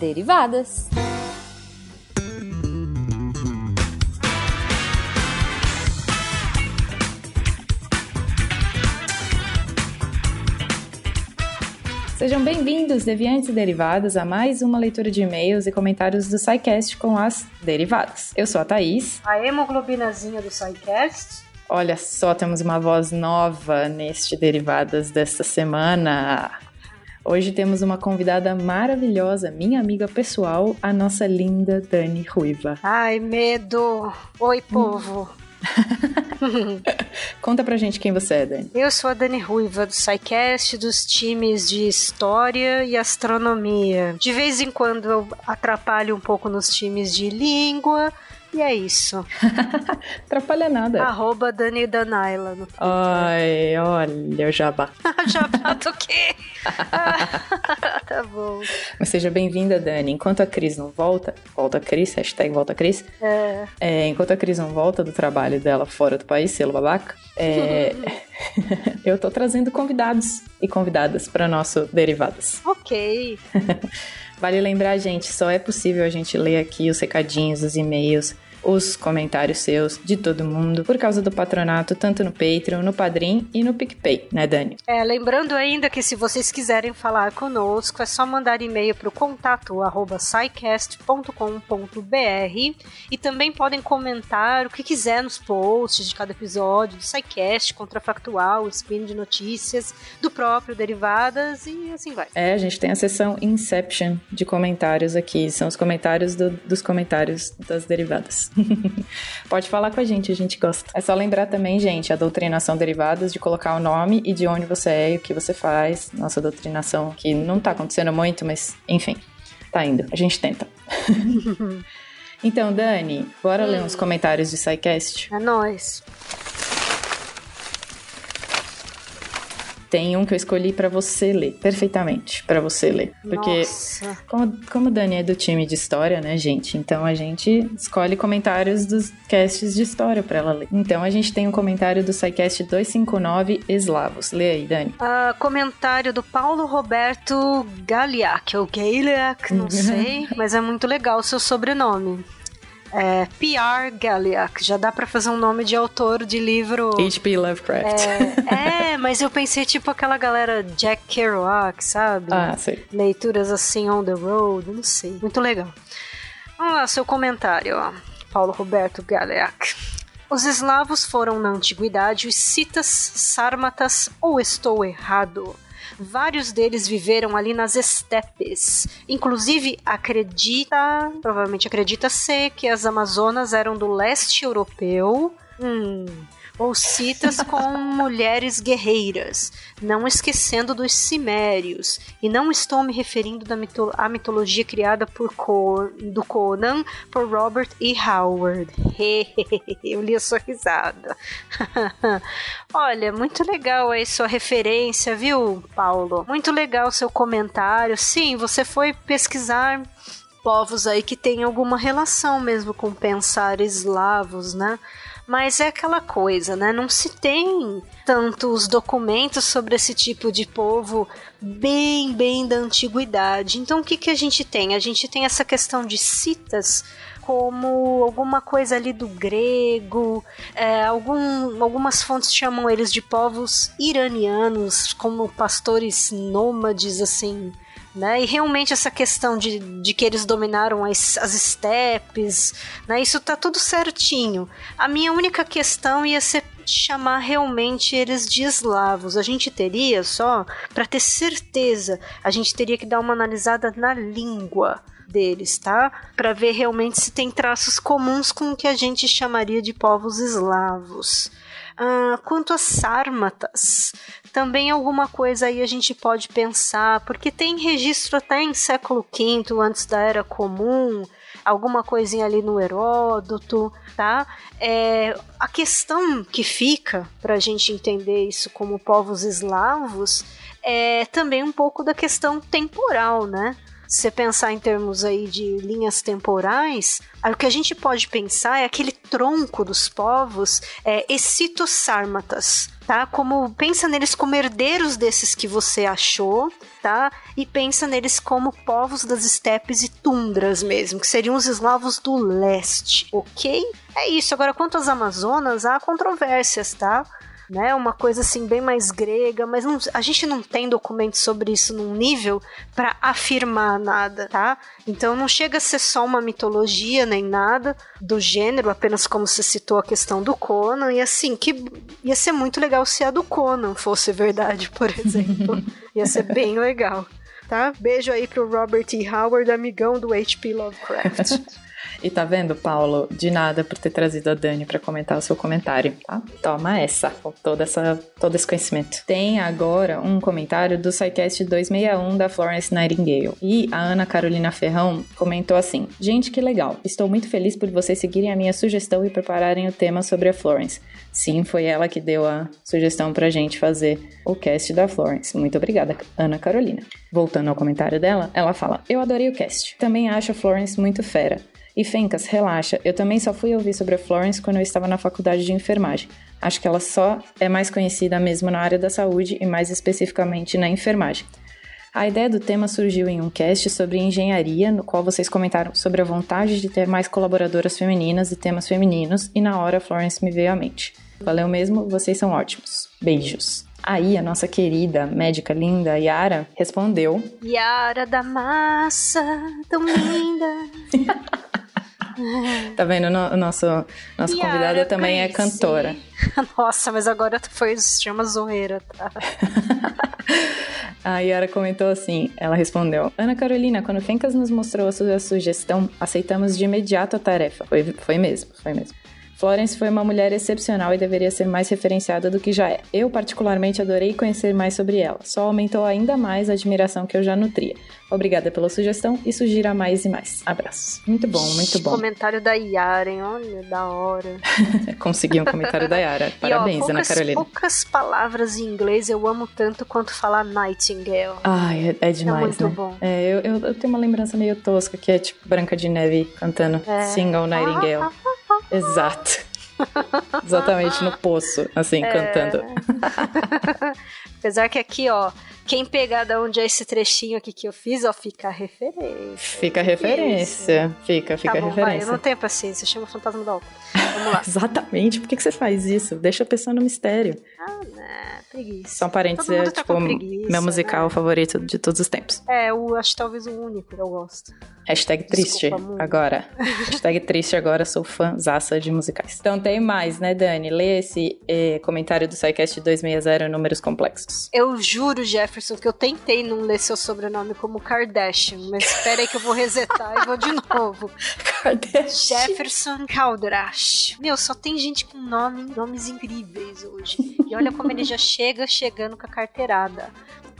Derivadas. Sejam bem-vindos, deviantes e derivados, a mais uma leitura de e-mails e comentários do SciCast com as derivadas. Eu sou a Thaís. A hemoglobinazinha do SciCast. Olha só, temos uma voz nova neste Derivadas desta semana. Hoje temos uma convidada maravilhosa, minha amiga pessoal, a nossa linda Dani Ruiva. Ai, medo! Oi, povo! Conta pra gente quem você é, Dani. Eu sou a Dani Ruiva, do SciCast, dos times de História e Astronomia. De vez em quando eu atrapalho um pouco nos times de Língua, e é isso. Atrapalha nada. Arroba Dani Danaila no Twitter. Ai, olha o jabá. jabá do quê? tá bom. Mas seja bem-vinda, Dani. Enquanto a Cris não volta, volta a Cris, hashtag volta a Cris. É. É, enquanto a Cris não volta do trabalho dela fora do país, selo babaca, é, eu tô trazendo convidados e convidadas para nosso Derivadas. Ok. Vale lembrar, gente, só é possível a gente ler aqui os recadinhos, os e-mails, os comentários seus, de todo mundo, por causa do patronato, tanto no Patreon, no Padrim e no PicPay, né, Dani? É, lembrando ainda que se vocês quiserem falar conosco, é só mandar e-mail para o contato arroba e também podem comentar o que quiser nos posts de cada episódio do SciCast, Contrafactual, Spin de Notícias, do próprio Derivadas e assim vai. É, a gente tem a seção Inception de comentários aqui, são os comentários do, dos comentários das derivadas. Pode falar com a gente, a gente gosta. É só lembrar também, gente, a doutrinação derivadas de colocar o nome e de onde você é e o que você faz. Nossa doutrinação que não tá acontecendo muito, mas enfim, tá indo. A gente tenta. então, Dani, bora hum. ler uns comentários de SciCast? É nóis. Tem um que eu escolhi para você ler, perfeitamente, para você ler. Porque, Nossa. como, como o Dani é do time de história, né, gente? Então a gente escolhe comentários dos casts de história para ela ler. Então a gente tem um comentário do SciCast 259 Eslavos. Lê aí, Dani. Uh, comentário do Paulo Roberto Galiac, ou Galiac, não sei, mas é muito legal o seu sobrenome. É, P.R. Galiac. Já dá para fazer um nome de autor de livro. H.P. Lovecraft. É, é, mas eu pensei tipo aquela galera Jack Kerouac, sabe? Ah, sei. Leituras assim on the road, não sei. Muito legal. Vamos lá, seu comentário, ó. Paulo Roberto Galiac. Os eslavos foram na antiguidade os citas, sármatas ou estou errado? Vários deles viveram ali nas estepes. Inclusive, acredita, provavelmente acredita-se que as Amazonas eram do leste europeu. Hum, ou citas com mulheres guerreiras, não esquecendo dos cimérios. E não estou me referindo mito à mitologia criada por Co do Conan por Robert E. Howard. Eu li a sua risada. Olha, muito legal aí sua referência, viu, Paulo? Muito legal seu comentário. Sim, você foi pesquisar povos aí que têm alguma relação mesmo com pensar eslavos, né? Mas é aquela coisa, né? Não se tem tantos documentos sobre esse tipo de povo bem, bem da antiguidade. Então o que, que a gente tem? A gente tem essa questão de citas como alguma coisa ali do grego. É, algum, algumas fontes chamam eles de povos iranianos, como pastores nômades, assim, né? E realmente essa questão de, de que eles dominaram as, as estepes, né? Isso tá tudo certinho. A minha única questão ia ser chamar realmente eles de eslavos. A gente teria só, para ter certeza, a gente teria que dar uma analisada na língua deles, tá? Para ver realmente se tem traços comuns com o que a gente chamaria de povos eslavos. Ah, quanto às sármatas, também alguma coisa aí a gente pode pensar, porque tem registro até em século V, antes da Era Comum, alguma coisinha ali no Heródoto, tá? É, a questão que fica para a gente entender isso como povos eslavos é também um pouco da questão temporal, né? Se você pensar em termos aí de linhas temporais, o que a gente pode pensar é aquele tronco dos povos é, Sármatas, tá? Como pensa neles como herdeiros desses que você achou, tá? E pensa neles como povos das estepes e tundras mesmo, que seriam os eslavos do leste, ok? É isso. Agora, quanto às Amazonas, há controvérsias, tá? Né? Uma coisa assim bem mais grega, mas não, a gente não tem documentos sobre isso num nível para afirmar nada, tá? Então não chega a ser só uma mitologia nem nada do gênero, apenas como você citou a questão do Conan e assim que ia ser muito legal se a do Conan fosse verdade, por exemplo. ia ser bem legal. Tá? Beijo aí pro Robert E. Howard, amigão do H.P. Lovecraft. E tá vendo, Paulo? De nada por ter trazido a Dani para comentar o seu comentário, tá? Toma essa, todo, essa, todo esse conhecimento. Tem agora um comentário do SciCast 261 da Florence Nightingale. E a Ana Carolina Ferrão comentou assim: Gente, que legal. Estou muito feliz por vocês seguirem a minha sugestão e prepararem o tema sobre a Florence. Sim, foi ela que deu a sugestão pra gente fazer o cast da Florence. Muito obrigada, Ana Carolina. Voltando ao comentário dela, ela fala: Eu adorei o cast. Também acho a Florence muito fera. E Fencas, relaxa, eu também só fui ouvir sobre a Florence quando eu estava na faculdade de enfermagem. Acho que ela só é mais conhecida mesmo na área da saúde e mais especificamente na enfermagem. A ideia do tema surgiu em um cast sobre engenharia, no qual vocês comentaram sobre a vontade de ter mais colaboradoras femininas e temas femininos, e na hora a Florence me veio à mente. Valeu mesmo, vocês são ótimos. Beijos. Aí a nossa querida médica linda Yara respondeu: Yara da massa, tão linda. tá vendo? O nosso, nosso convidado também é cantora. Nossa, mas agora foi, chama zoeira, tá? a Yara comentou assim, ela respondeu, Ana Carolina, quando Fencas nos mostrou a sua sugestão, aceitamos de imediato a tarefa. Foi, foi mesmo, foi mesmo. Florence foi uma mulher excepcional e deveria ser mais referenciada do que já é. Eu, particularmente, adorei conhecer mais sobre ela. Só aumentou ainda mais a admiração que eu já nutria. Obrigada pela sugestão e sugira mais e mais. Abraços. Muito bom, muito bom. Comentário da Yara, hein? Olha, da hora. Consegui um comentário da Yara. Parabéns, e, ó, poucas, Ana Carolina. Poucas palavras em inglês eu amo tanto quanto falar Nightingale. Ai, é, é demais, É muito né? bom. É, eu, eu, eu, tenho uma lembrança meio tosca que é tipo Branca de Neve cantando é. Single Nightingale. Ah, ah, ah, Exato. Exatamente no poço, assim, é... cantando. Apesar que aqui, ó, quem pegar da onde é esse trechinho aqui que eu fiz, ó, fica a referência. Fica a referência. Isso. Fica, fica tá bom, a referência. Vai, eu não tenho paciência, chama o fantasma da ópera. Vamos lá. Exatamente. Por que, que você faz isso? Deixa a pessoa no mistério. Ah, né. Preguiça. Só um parênteses, é tá tipo meu musical né? favorito de todos os tempos. É, o, acho talvez o único que eu gosto. Hashtag triste agora. Hashtag triste agora, sou fãzaça de musicais. Então tem mais, né, Dani? Lê esse eh, comentário do SciCast 260, números complexos. Eu juro, Jefferson, que eu tentei não ler seu sobrenome como Kardashian, mas espera aí que eu vou resetar e vou de novo. Kardashian. Jefferson Caldrash. Meu, só tem gente com nome, nomes incríveis hoje. E olha como ele já chega chegando com a carteirada.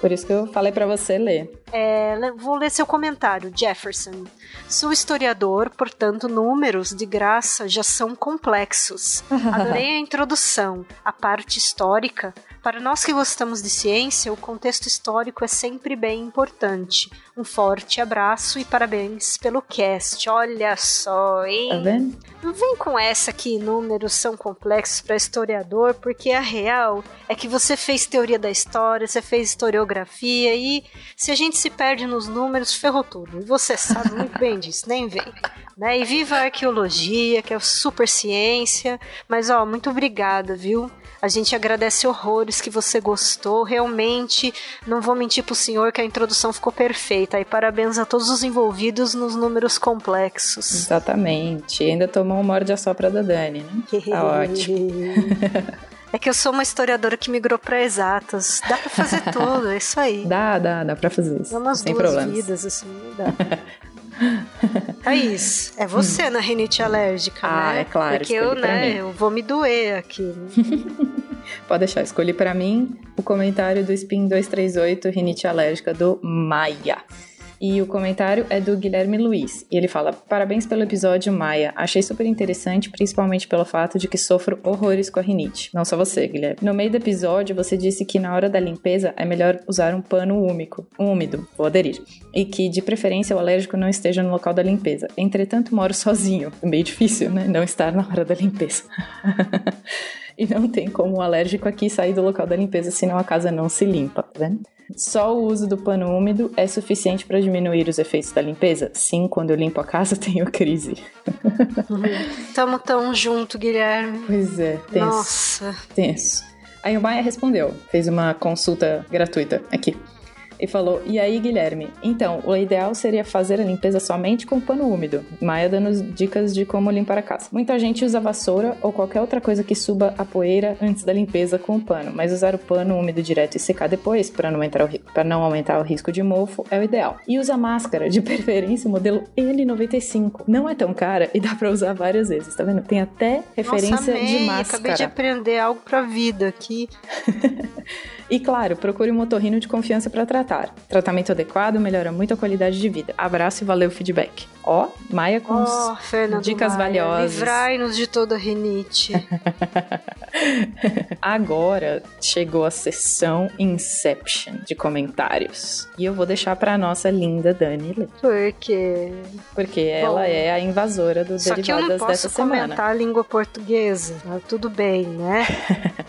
Por isso que eu falei para você ler. É, vou ler seu comentário, Jefferson. Sou historiador, portanto, números de graça já são complexos. Adorei a introdução, a parte histórica. Para nós que gostamos de ciência, o contexto histórico é sempre bem importante. Um forte abraço e parabéns pelo cast. Olha só, hein? Tá vendo? Não vem com essa que números são complexos para historiador, porque a real é que você fez teoria da história, você fez historiografia e se a gente se perde nos números, ferrou tudo. E você sabe muito bem disso, nem vem. Né? E viva a arqueologia, que é super ciência. Mas, ó, muito obrigada, viu? A gente agradece horrores que você gostou. Realmente, não vou mentir pro senhor que a introdução ficou perfeita. E parabéns a todos os envolvidos nos números complexos. Exatamente. E ainda tomou um morde a sopra da Dani, né? Tá ótimo. É que eu sou uma historiadora que migrou para exatas. Dá para fazer tudo, é isso aí. Dá, dá, dá para fazer isso. Dá umas Sem duas problemas. vidas, assim, dá. Thaís, é você hum. na rinite alérgica, ah, né? é claro. Porque eu, né, eu vou me doer aqui. Pode deixar, escolhi para mim o comentário do Spin 238, rinite alérgica do Maia. E o comentário é do Guilherme Luiz. E ele fala: Parabéns pelo episódio, Maia. Achei super interessante, principalmente pelo fato de que sofro horrores com a rinite. Não só você, Guilherme. No meio do episódio, você disse que na hora da limpeza é melhor usar um pano úmido, úmido, vou aderir. E que, de preferência, o alérgico não esteja no local da limpeza. Entretanto, moro sozinho. Meio difícil, né? Não estar na hora da limpeza. e não tem como o alérgico aqui sair do local da limpeza, senão a casa não se limpa, tá vendo? Só o uso do pano úmido é suficiente para diminuir os efeitos da limpeza? Sim, quando eu limpo a casa tenho crise. Tamo tão junto, Guilherme. Pois é, tenso. Nossa. Tenso. Aí o Maia respondeu, fez uma consulta gratuita aqui e falou: E aí, Guilherme? Então, o ideal seria fazer a limpeza somente com pano úmido. Maia dando dicas de como limpar a casa. Muita gente usa vassoura ou qualquer outra coisa que suba a poeira antes da limpeza com o pano, mas usar o pano úmido direto e secar depois, para não, não aumentar o risco de mofo, é o ideal. E usa máscara, de preferência o modelo N95. Não é tão cara e dá para usar várias vezes, tá vendo? Tem até referência Nossa, de máscara. Acabei de aprender algo pra vida aqui. e claro, procure um motorrino de confiança para tratar Tratamento adequado melhora muito a qualidade de vida. Abraço e valeu o feedback. Ó, Maia com oh, dicas Maia, valiosas. Livrai-nos de toda rinite. Agora chegou a sessão Inception de comentários. E eu vou deixar pra nossa linda Dani ler. Por quê? Porque Bom, ela é a invasora do Derivadas dessa semana. Só que eu não posso comentar a língua portuguesa. Tá tudo bem, né?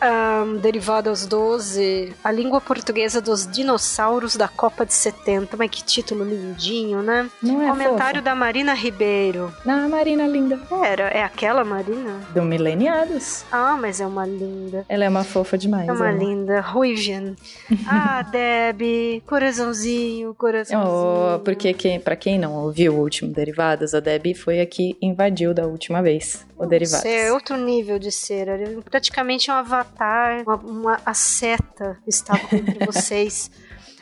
um, Derivadas 12. A língua portuguesa dos dinossauros da Copa de 70. Mas que título lindinho, né? Não é Comentário da Marina Ribeiro. Não, a Marina linda. Era, é aquela Marina? Do Mileniados. Ah, mas é uma linda. Ela é uma fofa demais. É uma linda. Ruivian. ah, Deb, coraçãozinho, coraçãozinho. Oh, porque quem, pra quem não ouviu o último Derivadas, a Deb foi aqui invadiu da última vez o Derivadas. É outro nível de ser. Praticamente um avatar, uma, uma a seta estava entre vocês.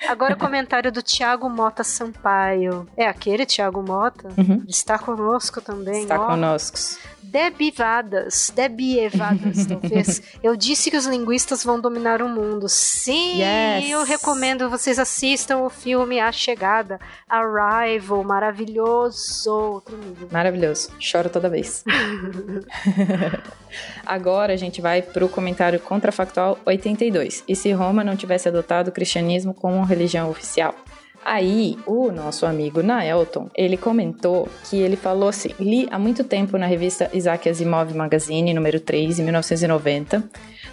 Agora o comentário do Thiago Mota Sampaio. É aquele Thiago Mota? Uhum. Está conosco também. Está ó. conosco. Debivadas, debievadas, talvez. Eu disse que os linguistas vão dominar o mundo. Sim, yes. eu recomendo vocês assistam o filme A Chegada, Arrival, maravilhoso. Outro nível. Maravilhoso. Choro toda vez. Agora a gente vai para o comentário contrafactual 82. E se Roma não tivesse adotado o cristianismo como religião oficial? Aí, o nosso amigo Naelton, ele comentou que ele falou assim: li há muito tempo na revista Isaac Asimov Magazine, número 3, em 1990,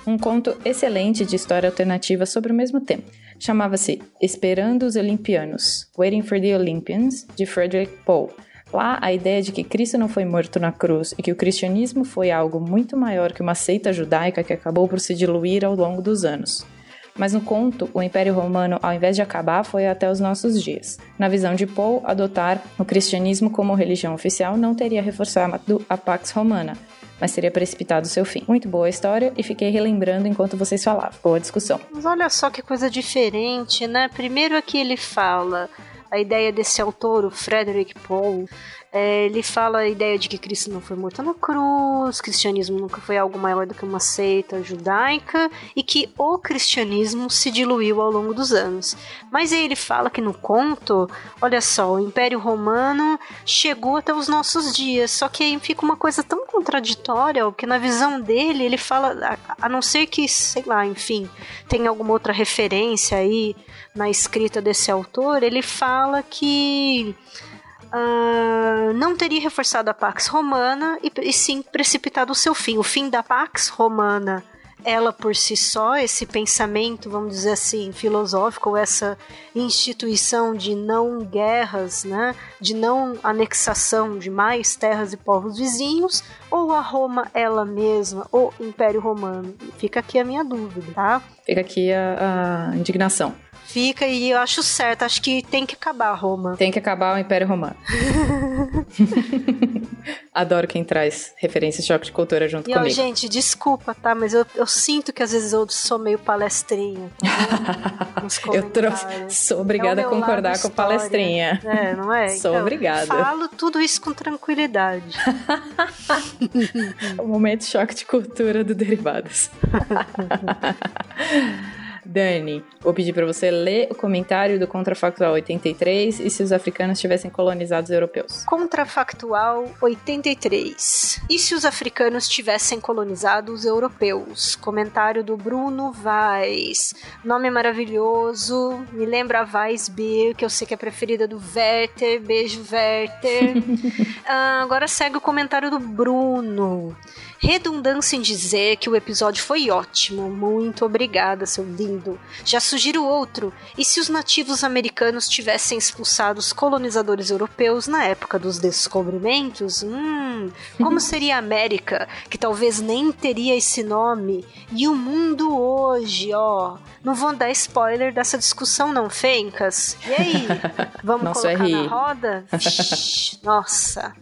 um conto excelente de história alternativa sobre o mesmo tema. Chamava-se Esperando os Olimpianos, Waiting for the Olympians, de Frederick Poe. Lá, a ideia de que Cristo não foi morto na cruz e que o cristianismo foi algo muito maior que uma seita judaica que acabou por se diluir ao longo dos anos. Mas no conto, o Império Romano, ao invés de acabar, foi até os nossos dias. Na visão de Poe, adotar o cristianismo como religião oficial não teria reforçado a Pax Romana, mas teria precipitado seu fim. Muito boa a história e fiquei relembrando enquanto vocês falavam. Boa discussão. Mas olha só que coisa diferente, né? Primeiro aqui ele fala a ideia desse autor, o Frederick Poe, é, ele fala a ideia de que Cristo não foi morto na cruz, cristianismo nunca foi algo maior do que uma seita judaica e que o cristianismo se diluiu ao longo dos anos. Mas aí ele fala que no conto, olha só, o Império Romano chegou até os nossos dias, só que aí fica uma coisa tão contraditória, porque na visão dele ele fala, a, a não ser que, sei lá, enfim, tem alguma outra referência aí na escrita desse autor, ele fala que uh, não teria reforçado a Pax Romana e, e sim precipitado o seu fim. O fim da Pax Romana ela por si só, esse pensamento, vamos dizer assim, filosófico, essa instituição de não guerras, né, de não anexação de mais terras e povos vizinhos, ou a Roma ela mesma, o Império Romano? Fica aqui a minha dúvida, tá? Fica aqui a, a indignação fica e eu acho certo. Acho que tem que acabar Roma. Tem que acabar o Império Romano. Adoro quem traz referências de choque de cultura junto e, comigo. Ó, gente, desculpa, tá? Mas eu, eu sinto que às vezes eu sou meio palestrinha. Tá eu trouxe, sou obrigada é a concordar com palestrinha. É, não é? Sou então, obrigada. Falo tudo isso com tranquilidade. o momento choque de cultura do Derivados. Dani, vou pedir para você ler o comentário do Contrafactual 83 e se os africanos tivessem colonizado os europeus. Contrafactual 83. E se os africanos tivessem colonizado os europeus? Comentário do Bruno Vaz. Nome maravilhoso, me lembra a Vaz Beer, que eu sei que é preferida do Werther. Beijo, Werther. ah, agora segue o comentário do Bruno. Redundância em dizer que o episódio foi ótimo. Muito obrigada, seu lindo. Já sugiro outro. E se os nativos americanos tivessem expulsado os colonizadores europeus na época dos descobrimentos? Hum, como seria a América, que talvez nem teria esse nome? E o mundo hoje, ó. Não vou dar spoiler dessa discussão, não, Fencas? E aí? Vamos Nossa, colocar na roda? Nossa.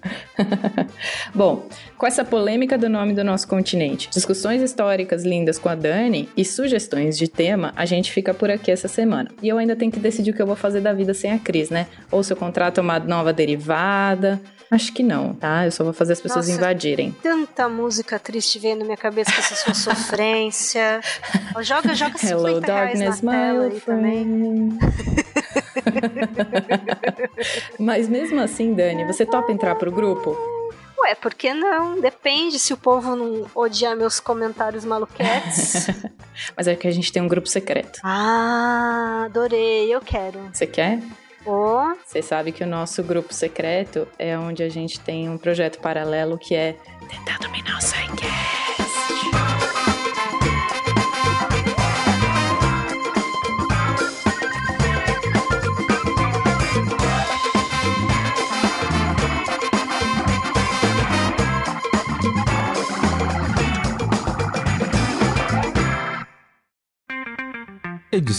Bom, com essa polêmica do nome do nosso continente, discussões históricas lindas com a Dani e sugestões de tema, a gente fica por aqui essa semana. E eu ainda tenho que decidir o que eu vou fazer da vida sem a Cris, né? Ou se eu contrato uma nova derivada. Acho que não, tá? Eu só vou fazer as pessoas Nossa, invadirem. Tanta música triste vendo na minha cabeça com essa sua sofrência. Joga, joga 50 Hello, darkness, na tela aí também. Mas mesmo assim, Dani, você topa entrar pro grupo? Ué, por que não? Depende se o povo não odiar meus comentários maluquetes. Mas é que a gente tem um grupo secreto. Ah, adorei, eu quero. Você quer? Oh. Você sabe que o nosso grupo secreto é onde a gente tem um projeto paralelo que é tentar dominar o Psycast.